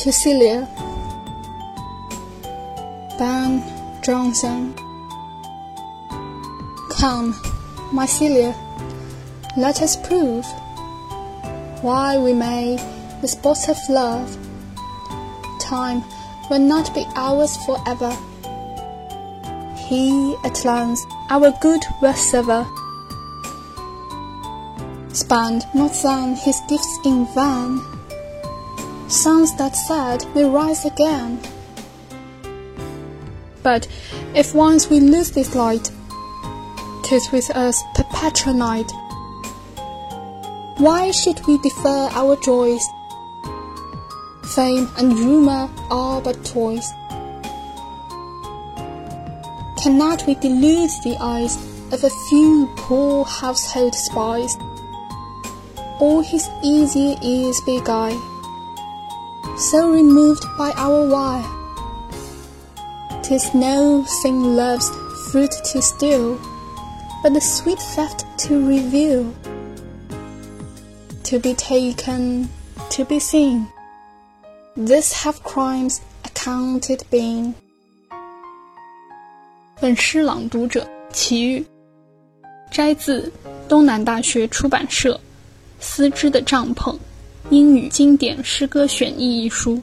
to Celia. Ben Jonson. Come, my Celia, let us prove why we may the sport of love. Time will not be ours forever. He at length our good will sever. Spend not then his gifts in vain. Suns that set may rise again. But if once we lose this light, tis with us perpetual night. Why should we defer our joys? Fame and rumor are but toys. Cannot we delude the eyes of a few poor household spies? All his easy ears beguile, so removed by our wire. 'Tis no thing love's fruit to steal, but the sweet theft to reveal. To be taken, to be seen, this have crimes accounted been. 本诗朗读者齐钰，摘自东南大学出版社《丝织的帐篷》。英语经典诗歌选译》一书。